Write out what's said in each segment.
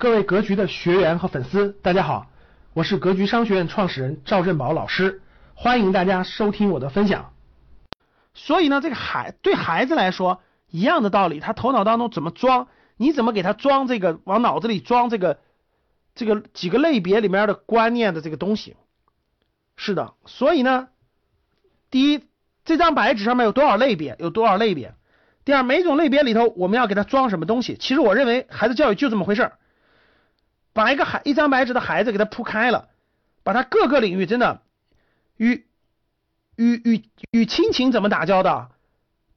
各位格局的学员和粉丝，大家好，我是格局商学院创始人赵振宝老师，欢迎大家收听我的分享。所以呢，这个孩对孩子来说一样的道理，他头脑当中怎么装，你怎么给他装这个，往脑子里装这个这个几个类别里面的观念的这个东西。是的，所以呢，第一，这张白纸上面有多少类别，有多少类别；第二，每种类别里头我们要给他装什么东西。其实我认为孩子教育就这么回事儿。把一个孩一张白纸的孩子给他铺开了，把他各个领域真的与与与与亲情怎么打交道，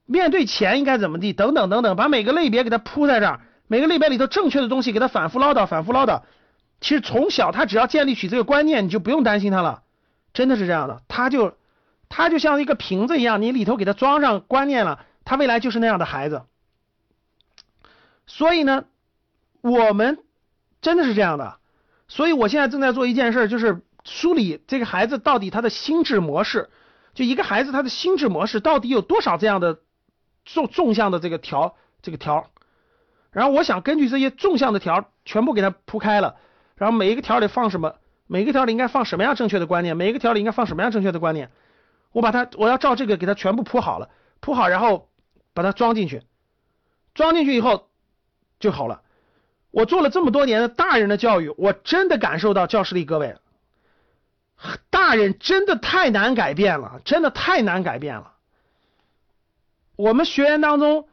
面对钱应该怎么地，等等等等，把每个类别给他铺在这儿，每个类别里头正确的东西给他反复唠叨，反复唠叨。其实从小他只要建立起这个观念，你就不用担心他了，真的是这样的，他就他就像一个瓶子一样，你里头给他装上观念了，他未来就是那样的孩子。所以呢，我们。真的是这样的，所以我现在正在做一件事，就是梳理这个孩子到底他的心智模式，就一个孩子他的心智模式到底有多少这样的纵纵向的这个条这个条，然后我想根据这些纵向的条全部给他铺开了，然后每一个条里放什么，每一个条里应该放什么样正确的观念，每一个条里应该放什么样正确的观念，我把它我要照这个给他全部铺好了，铺好然后把它装进去，装进去以后就好了。我做了这么多年的大人的教育，我真的感受到教室里各位，大人真的太难改变了，真的太难改变了。我们学员当中，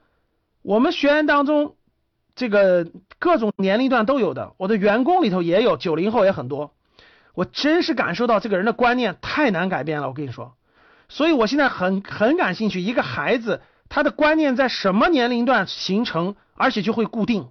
我们学员当中，这个各种年龄段都有的，我的员工里头也有，九零后也很多。我真是感受到这个人的观念太难改变了，我跟你说。所以我现在很很感兴趣，一个孩子他的观念在什么年龄段形成，而且就会固定。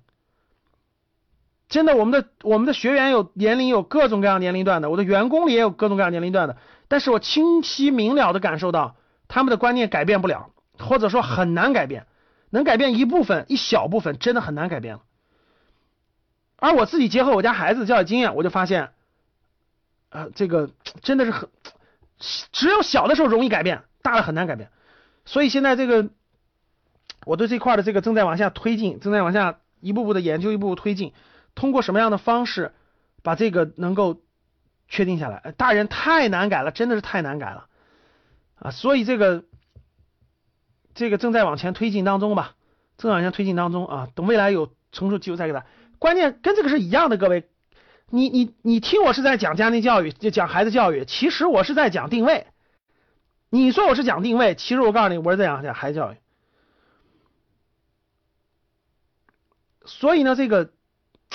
真的，我们的我们的学员有年龄有各种各样年龄段的，我的员工里也有各种各样年龄段的，但是我清晰明了的感受到他们的观念改变不了，或者说很难改变，能改变一部分一小部分，真的很难改变了。而我自己结合我家孩子的教育经验，我就发现，啊，这个真的是很，只有小的时候容易改变，大了很难改变。所以现在这个我对这块的这个正在往下推进，正在往下一步步的研究，一步步推进。通过什么样的方式把这个能够确定下来？大人太难改了，真的是太难改了啊！所以这个这个正在往前推进当中吧，正在往前推进当中啊。等未来有成熟机会再给他。关键跟这个是一样的，各位，你你你听我是在讲家庭教育，就讲孩子教育，其实我是在讲定位。你说我是讲定位，其实我告诉你，我是在讲讲孩子教育。所以呢，这个。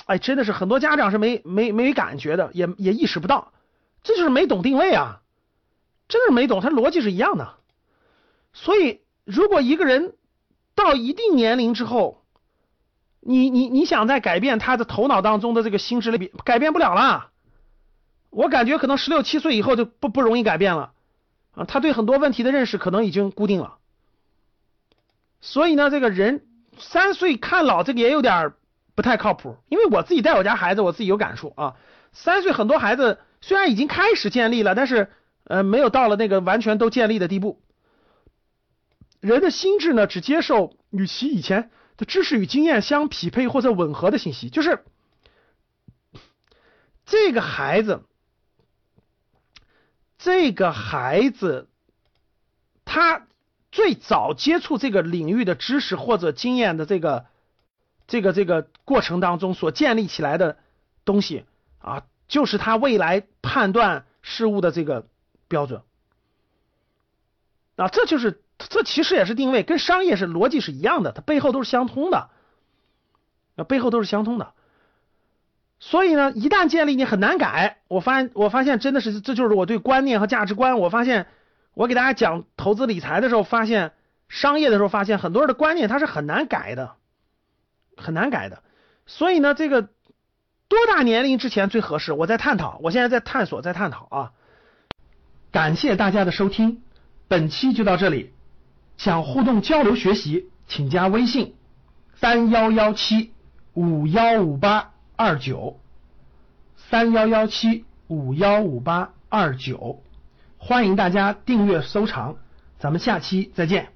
哎，真的是很多家长是没没没感觉的，也也意识不到，这就是没懂定位啊，真的是没懂，他逻辑是一样的。所以，如果一个人到一定年龄之后，你你你想再改变他的头脑当中的这个心智类别，改变不了了。我感觉可能十六七岁以后就不不容易改变了啊，他对很多问题的认识可能已经固定了。所以呢，这个人三岁看老，这个也有点。不太靠谱，因为我自己带我家孩子，我自己有感触啊。三岁很多孩子虽然已经开始建立了，但是呃没有到了那个完全都建立的地步。人的心智呢，只接受与其以前的知识与经验相匹配或者吻合的信息，就是这个孩子，这个孩子他最早接触这个领域的知识或者经验的这个。这个这个过程当中所建立起来的东西啊，就是他未来判断事物的这个标准啊，这就是这其实也是定位，跟商业是逻辑是一样的，它背后都是相通的，啊，背后都是相通的。所以呢，一旦建立，你很难改。我发现，我发现真的是，这就是我对观念和价值观。我发现，我给大家讲投资理财的时候，发现商业的时候，发现很多人的观念它是很难改的。很难改的，所以呢，这个多大年龄之前最合适？我在探讨，我现在在探索，在探讨啊。感谢大家的收听，本期就到这里。想互动交流学习，请加微信三幺幺七五幺五八二九三幺幺七五幺五八二九，欢迎大家订阅收藏，咱们下期再见。